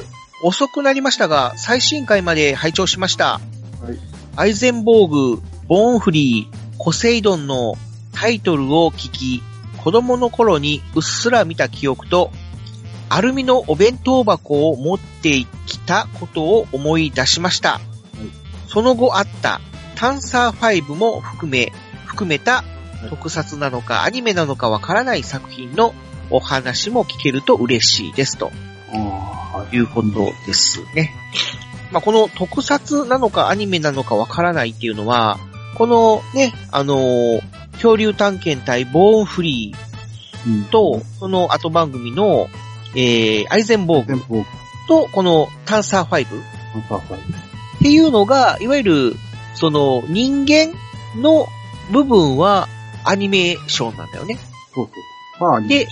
遅くなりましたが、最新回まで拝聴しました。はい。アイゼンボーグ、ボーンフリー、コセイドンのタイトルを聞き、子供の頃にうっすら見た記憶と、アルミのお弁当箱を持ってきたことを思い出しました。その後あったタンサー5も含め、含めた特撮なのかアニメなのかわからない作品のお話も聞けると嬉しいですとああ、はい。いうことですね。まあ、この特撮なのかアニメなのかわからないっていうのは、このね、あのー恐竜探検隊ボーンフリーうん。と、その後番組の、えー、アイゼンボーグと、このタンサー5っパンサーファイていうのが、いわゆる、その人間の部分はアニメーションなんだよね。そうそう。まあ、で、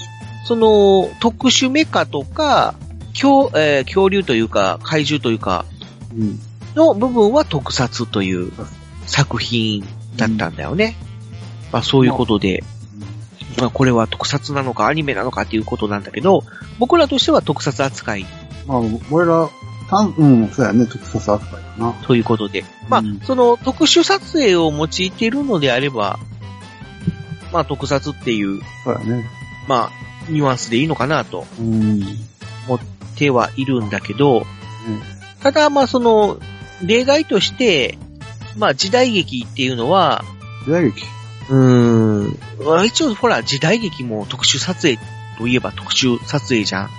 その特殊メカとか、恐,、えー恐竜というか、怪獣というか、うん。の部分は特撮という作品だったんだよね。まあそういうことで、まあこれは特撮なのかアニメなのかっていうことなんだけど、僕らとしては特撮扱いまあ、俺ら、うん、そうやね、特撮扱いかな。ということで、まあうんその特殊撮影を用いているのであれば、まあ特撮っていう、そうやね。まあニュアンスでいいのかなと思ってはいるんだけど、ただまあその例外として、まあ時代劇っていうのは、時代劇？うーん。まあ一応、ほら、時代劇も特殊撮影といえば特殊撮影じゃん。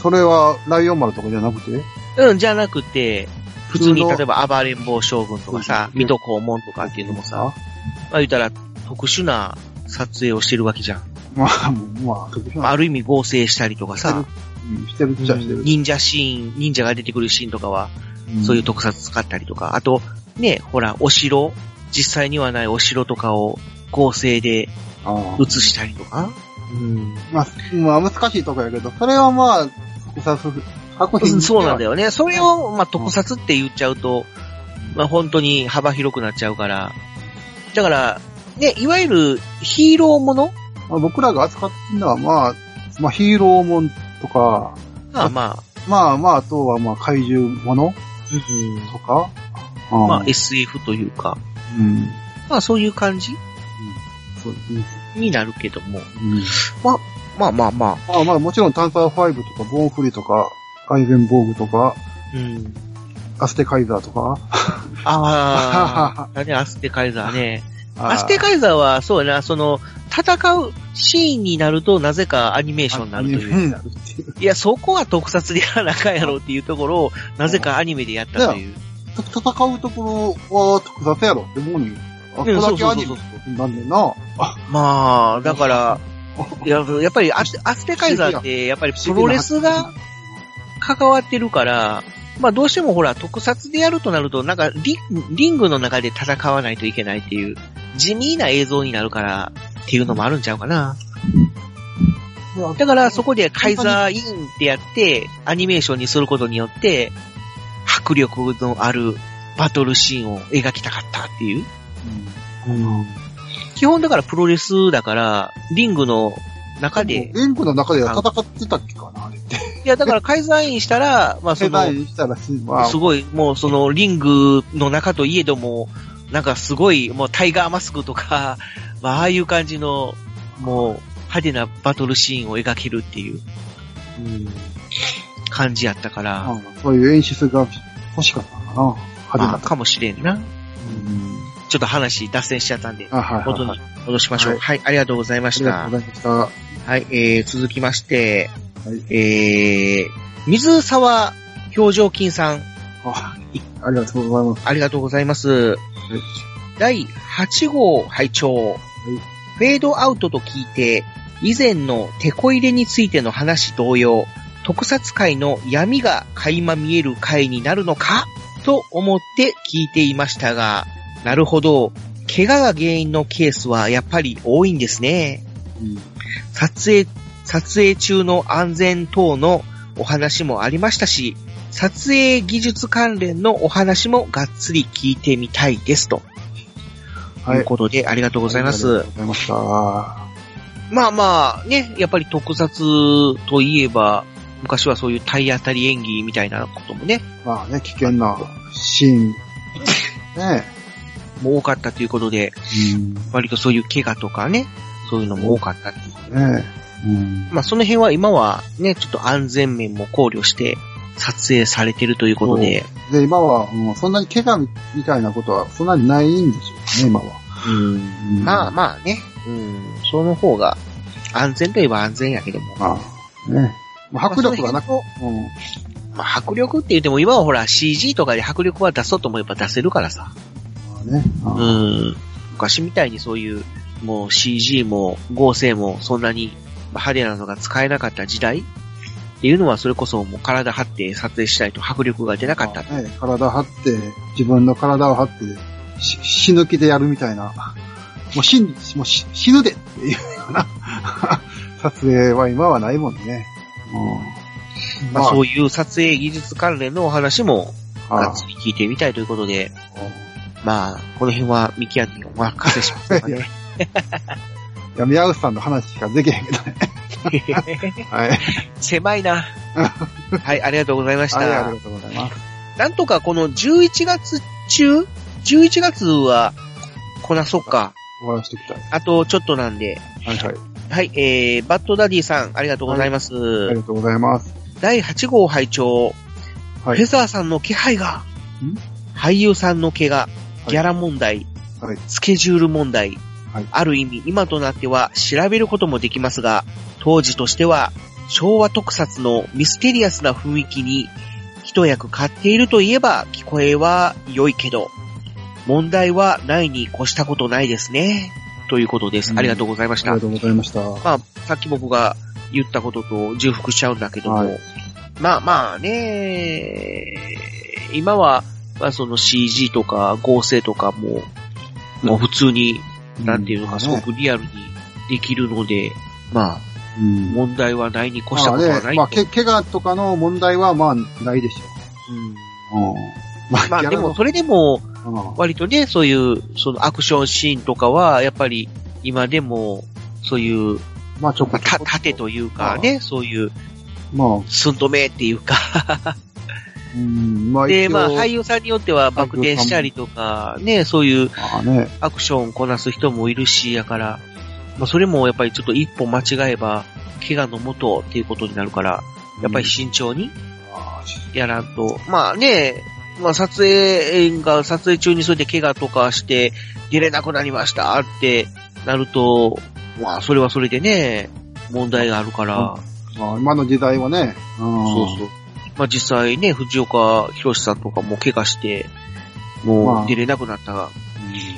それは、ライオン丸とかじゃなくて？うん、じゃなくて、普通に例えば暴れん坊将軍とかさ、うん。水戸黄門とかっていうのもさ、まあ言ったら特殊な撮影をしてるわけじゃん。まあ、まあ、特殊な。まあある意味合成したりとかさ、うん、してるっちゃしてる。忍者シーン、忍者が出てくるシーンとかは、ん。そういう特撮使ったりとか、あと、ね、ほら、お城、実際にはないお城とかを合成で映したりとか、うん。まあ、まあ、難しいとこやけど、それはまあ、特撮そうなんだよ。よね。それを、まあ、特撮って言っちゃうと、まあ、本当に幅広くなっちゃうから。だから、ね、いわゆるヒーローもの？まあ、僕らが扱ってるのは、まあ、まあ、ヒーローもんとか、まあまあ、まあまあ、あとはまあ、怪獣もの？とか、まあえ SF というか、うん。まあそういう感じ？そうですね。になるけども。うん。まあまあまあ。まあまあ、もちろん、タンサー5とか、ボーンフリとか、アイゼンボーグとか、うん。アステカイザーとか。あ あ、だね、アステカイザーね。アステイカイザーは、そうやな、その、戦うシーンになると、なぜかアニメーションになるという。いや、そこは特撮でやらなあかんやろっていうところを、なぜかアニメでやったという。戦うところは特撮やろって思うに。あ、これだけアニメなんねんな。まあ、だから、いや、やっぱりアスアステカイザーって、やっぱりプロレスが関わってるから、まあどうしてもほら、特撮でやるとなると、なんかリリングの中で戦わないといけないっていう、地味な映像になるから、っていうのもあるんちゃうかな。だからそこでカイザーインってやって、アニメーションにすることによって、迫力のあるバトルシーンを描きたかったっていう。基本だからプロレスだから、リングの中で、リンクの中では戦ってたっけかな、あれって。いやだからカイザーインしたら、まあそのまあ、すごい、もうそのリングの中といえども、なんかすごい、もうタイガーマスクとか、まあああいう感じの、もう派手なバトルシーンを描けるっていう、うん感じやったから、まあそういう演出が欲しかったのかな。派手まあな。かもしれんな。うんちょっと話脱線しちゃったんで、あ、はいはい元にはい。戻しましょう。ははいい、ありがとうございましたありがとう。ございました。はい、えー、続きまして、はい。えー、水沢表情筋さん、あありがとうございます。ありがとうございます。第8号拝聴、フェードアウトと聞いて、以前のテこ入れについての話同様、特撮界の闇が垣間見える回になるのか？と思って聞いていましたが、なるほど、怪我が原因のケースはやっぱり多いんですね。うん撮影、撮影中の安全等のお話もありましたし、撮影技術関連のお話もがっつり聞いてみたいですと。はいいうことで、ありがとうございます。ありがとうございました。まあまあ、ね、やっぱり特撮といえば、昔はそういう体当たり演技みたいなこともね、まあね、危険なシーン。ねもう多かったということで、うん。割とそういう怪我とかね、そういうのも多かったっていうねうん。まあその辺は今はね、ちょっと安全面も考慮して撮影されてるということで、で、今は、うんそんなに怪我みたいなことはそんなにないんでしょうね、今は。うんうんまあまあね、うん、その方が安全といえば安全やけども。まあ、ね。まあ、迫力がなく、まあうん。まあ迫力って言っても今はほら CG とかで迫力は出そうと思えば出せるからさ。まあね。あうーん。昔みたいにそういう、もう CG も合成もそんなに派手なのが使えなかった時代っていうのはそれこそもう体張って撮影したいと迫力が出なかった。ね、体張って、自分の体を張って、し死ぬ気でやるみたいな。もう死ん、もう死死ぬでっていうような 撮影は今はないもんね。うん。まあそういう撮影技術関連のお話もあがっつり聞いてみたいということで、まあ、この辺はミキアにお任せしますね。いや、宮内さんの話しかできへんけどね。はい。狭いな。はい、ありがとうございましはい、あたり。がとうございます。なんとかこの11月中 ?11 月はこなそうか。終わらせていきたい。あとちょっとなんで。はいはい。はい、えー、バッドダディさん、ありがとうございます。ありがとうございます。第8号拝聴、はいフェザーさんの気配がん、俳優さんの怪我、いギャラ問題、はいスケジュール問題、はいある意味今となっては調べることもできますが、当時としては昭和特撮のミステリアスな雰囲気に一役買っているといえば聞こえは良いけど、問題はないに越したことないですね。ということです。うんありがとうございました。ありがとうございました。まあ、さっき僕が言ったことと重複しちゃうんだけども、はいまあまあね、今は、まあその CG とか合成とかも、もう普通に、なんていうのか、すごくリアルにできるので、まあ、うん。問題はないに越したまあことはない。ね、まあ、け、怪我とかの問題はまあ、ないでしうんょう。うん。ままあでも、そそれでも、うん。割とね、そういう、そのアクションシーンとかは、やっぱり、今でも、そういう、まあ、ちょこまあ、たちょこ盾というかね、そういう、まあ、寸止めっていうか、うん、まあ、で、まあ、俳優さんによってはバク転したりとか、ね、そういうアクションこなす人もいるし、やから、まあ、それもやっぱりちょっと一歩間違えば、怪我のもとっていうことになるから、やっぱり慎重にあやらんと、まあね、まあ撮影が撮影中にそれで怪我とかして出れなくなりましたってなると、まあそれはそれでね、問題があるから、まあ、今の時代はね、うん。そうそう。まあ実際ね、藤岡弘さんとかも怪我して、もまあう出れなくなった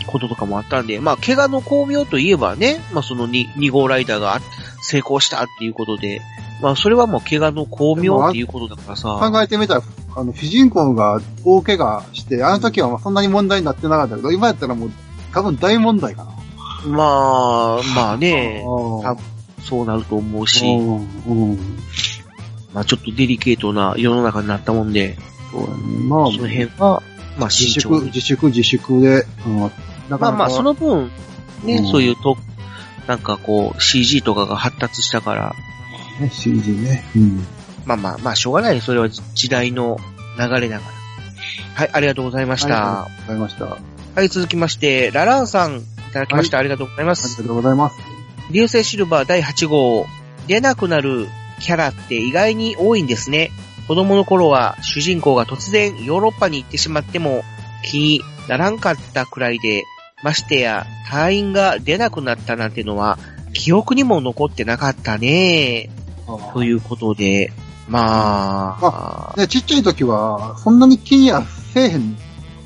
こととかもあったんで、まあ怪我の巧妙といえばね、まあその 2, 2号ライダーが成功したっていうことで、まあそれはもう怪我の巧妙っていうことだからさ。考えてみたら、あの、主人公が大怪我して、あの時はまあそんなに問題になってなかったけど、今やったらもう、多分大問題かな。まあ、まあね、そうなると思うし、うん、うん。まあちょっとデリケートな世の中になったもんで、そうやね。まあ、その辺は、まあ自粛、に。自粛、自粛で、うん。なかなかまあまあその分、ね、うんそういうと、なんかこう CG とかが発達したから、ね、CG ね。うん。まあまあまあしょうがない。それは時代の流れだから。はい、ありがとうございました。ありがとうございました。あはい、続きまして、ラランさん、いただきました。ありがとうございます。りがとうございます。流星シルバー第8号、出なくなるキャラって意外に多いんですね。子供の頃は主人公が突然ヨーロッパに行ってしまっても気にならんかったくらいで、ましてや隊員が出なくなったなんてのは記憶にも残ってなかったね。ということで、まあ、ね、ちっちゃい時は、そんなに気にはせえへん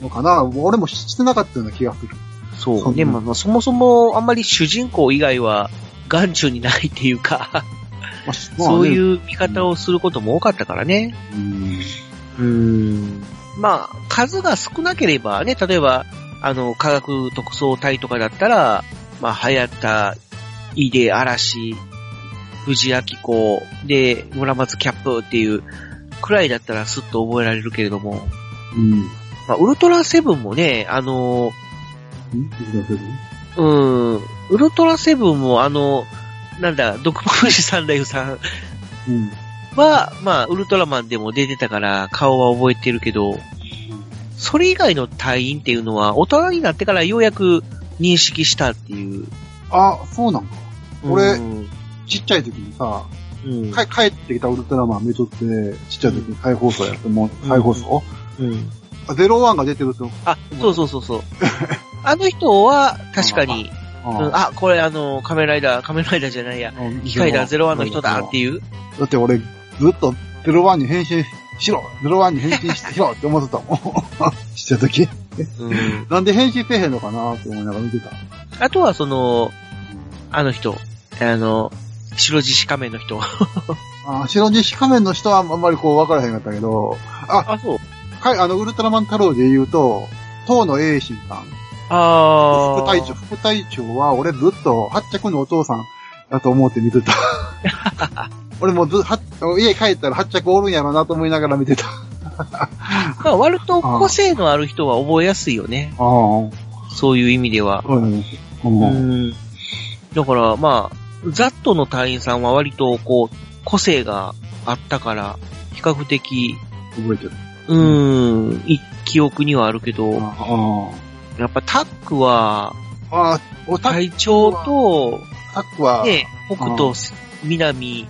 のかな俺もしてなかったような気がする。そう。でも、まあそもそもあんまり主人公以外は眼中にないっていうか、まあそういう見方をすることも多かったからね。うん。まあ、数が少なければね、例えば、あの、科学特捜隊とかだったら、まあ、流行った、井出嵐、藤明子、で、村松キャップっていう、くらいだったらスッと覚えられるけれども、うん。まあ、ウルトラセブンもね、あの、ん？うん、ウルトラセブンもあの、なんだ、毒虫三太夫さんうん。は、まあ、ウルトラマンでも出てたから顔は覚えてるけど、それ以外の隊員っていうのは、大人になってからようやく認識したっていう。あ、そうなんか。俺うんちっちゃい時にさ、うん。か帰ってきたウルトラマン見とって、ちっちゃい時に再放送やっても、うん再放送、うん。あゼロワンが出てると？あ、そうそうそうそう。あの人は、確かに、うんあ、これあの、仮面ライダー、仮面ライダーじゃないや、うん機械だゼロワンの人だっていう。だって俺、ずっとゼロワンに変身しろゼロワンに変身しろって思ってたもん。ちっちゃい時。うん。なんで変身せえへんのかなって思いながら見てた。あとはその、あの人、あの、白獅子仮面の人。あ白獅子仮面の人はあんまりこう分からへんかったけど、あ、あ、そう。かいあの、ウルトラマン太郎で言うと、東野栄心さん、あ副隊長、副隊長は俺ずっと八着のお父さんだと思って見てた。俺もず、は家帰ったら八着おるんやろなと思いながら見てた。あまあ、割と個性のある人は覚えやすいよね。あ、そういう意味では。うん。ううん。ん。だから、まあ、ザットの隊員さんは割と、こう、個性があったから、比較的、覚えてる。うーん、い記憶にはあるけど、あやっぱタックは、あ。隊長と、タックは、ね、北と南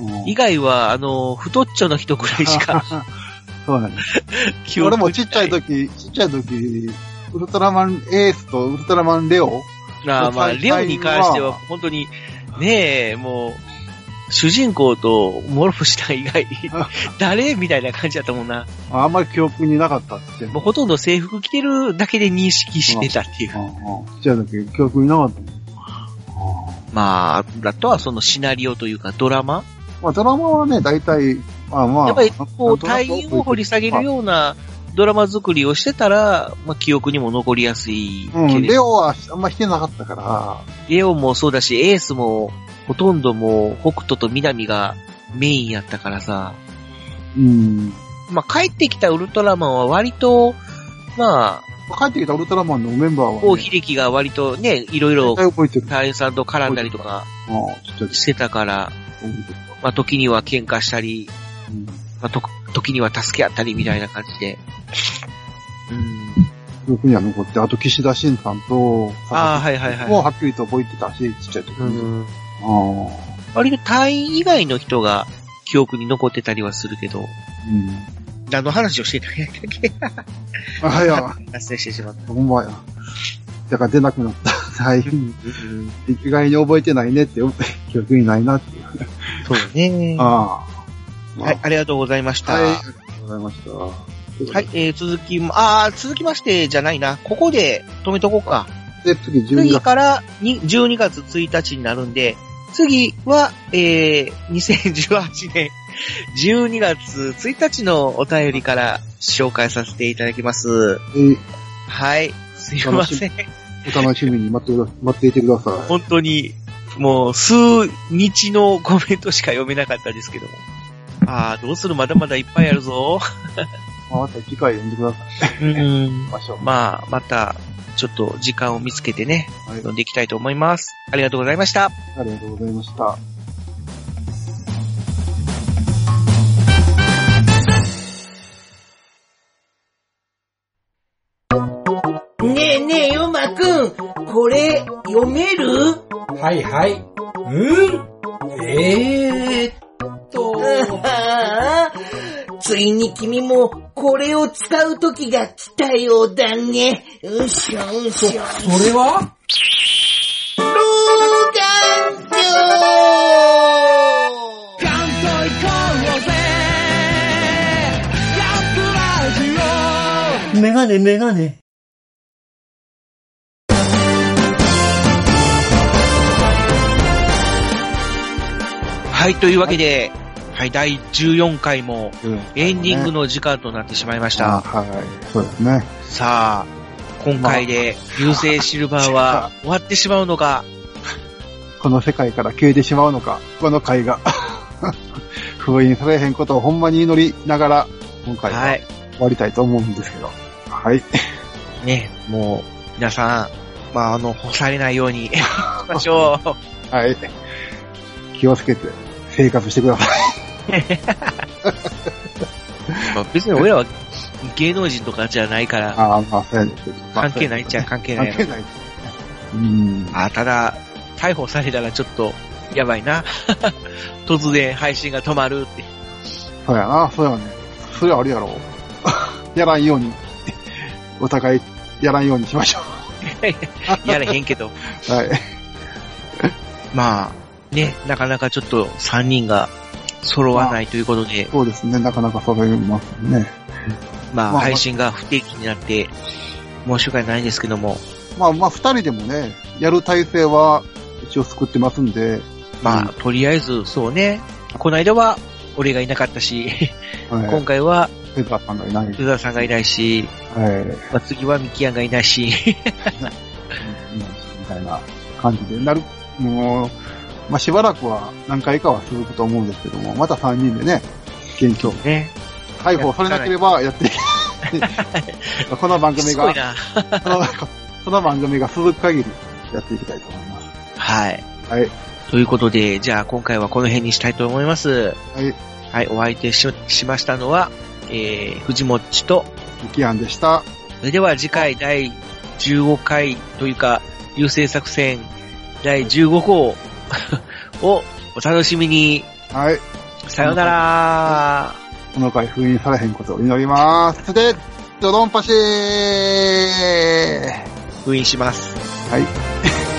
うん以外は、あの、太っちょの人ぐらいしか そうなんだ。記憶にない俺もちっちゃい時、ちっちゃい時、ウルトラマンエースとウルトラマンレオ？まあレオに関してはは本当に、ねえ、もう、主人公とモルフした以外、誰みたいな感じだったもんな。あんまり記憶になかったってもうほとんど制服着てるだけで認識してたっていう。うんうんちっちゃい時記憶になかった。まあ、あとはそのシナリオというかドラマ？まあドラマはね、大体、まあまあ。やっぱりこう、隊員を掘り下げるようなドラマ作りをしてたら、まあ記憶にも残りやすいけうん。レオはあんましてなかったから、レオもそうだし、エースもほとんどもう北斗と南がメインやったからさ。うん。まあ帰ってきたウルトラマンは割と、まあ、帰ってきたウルトラマンのメンバーは、ね、王秀樹が割とね、いろいろ。隊員さんと絡んだりとかしてたから。まあ時には喧嘩したり、うん。まあと時には助け合ったりみたいな感じで。うん。記憶には残って、あと岸田新さんと、ああ、はいはいはい。もうはっきりと覚えてたし、ちっちゃい時うに。ん。あ割と隊員以外の人が記憶に残ってたりはするけど、あ。うん。何の話をしてたんやったっけあ、はいや、脱線してしまった。ほんまや。だから出なくなった。はい。意外に覚えてないねって、記憶にないなっていう。そうね。ああ。はい、ありがとうございました。はい。あはりがとうございました。い、えー、続きま、あー続きましてじゃないな。ここで止めとこうか。で、次12次月。からに12月1日になるんで、次は、えー、2018年12月1日のお便りから紹介させていただきます。えーはい。すいません。お楽しみに待って待っていてください。本当に、もう、数日のコメントしか読めなかったですけども。あー、どうする？まだまだいっぱいあるぞ。また次回読んでください。うん。ましょう。まあ、また、ちょっと時間を見つけてね、はい。読んでいきたいと思います。ありがとうございました。ありがとうございました。ねえねえ、ヨマくん、これ、読める？はいはい。うんえーっと、ついに君も、これを使う時が来たようだね。うしょうしょ。それは？老眼鏡メガネメガネ。はい、というわけで、はい、第14回もエンディングのの時間となってしまいましあた。はい。そうですね。さあ、今回で流星シルバーは終わってしまうのか、この世界から消えてしまうのか、この回が。封印されへんことをほんまに祈りながら、今回は。はい終わりたいと思うんですけど。はい。ね、もう、皆さん、まあ、あの、干されないように しましょう。はい。気をつけて生活してください。まあ 別に俺らは芸能人とかじゃないから、ああ、まあ、そうやねんけど。まあ関係ないっちゃ関係ない関係ない。うん。あ、ただ、逮捕されたらちょっと、やばいな。突然配信が止まるって。そうやな、そうやね。それはあるやろ。やらんように、お互いやらんようにしましょやれへんけど。う。はい。まあ、ね、なかなかちょっと3人が揃わないということで、そうですね、なかなか揃いますね。まあまあ配信が不定期になって、申し訳ないんですけども、まあまあ、二人でもね、やる体制は一応作ってますんで、まあ、とりあえず、そうね、この間は俺がいなかったし、はい、今回はペザーさんがいない。はい。ルダさんがいないし、まあ、次はミキヤンがいないし、みたいな感じでなる。もう、まあしばらくは何回かは続くと思うんですけども、また三人でね、元気をね、逮捕されなければやっていき この番組が。この この番組が続く限りやっていきたいと思います。はい。はい。ということで、じゃあ今回はこの辺にしたいと思います。はい。はい、お相手ししましたのは、えー、藤もっちと、ミキアンでした。それでは次回第15回というか、優勢作戦第15号 をお楽しみに。はい。さよならこの回封印されへんことを祈ります。で、ドドンパシー封印します。はい。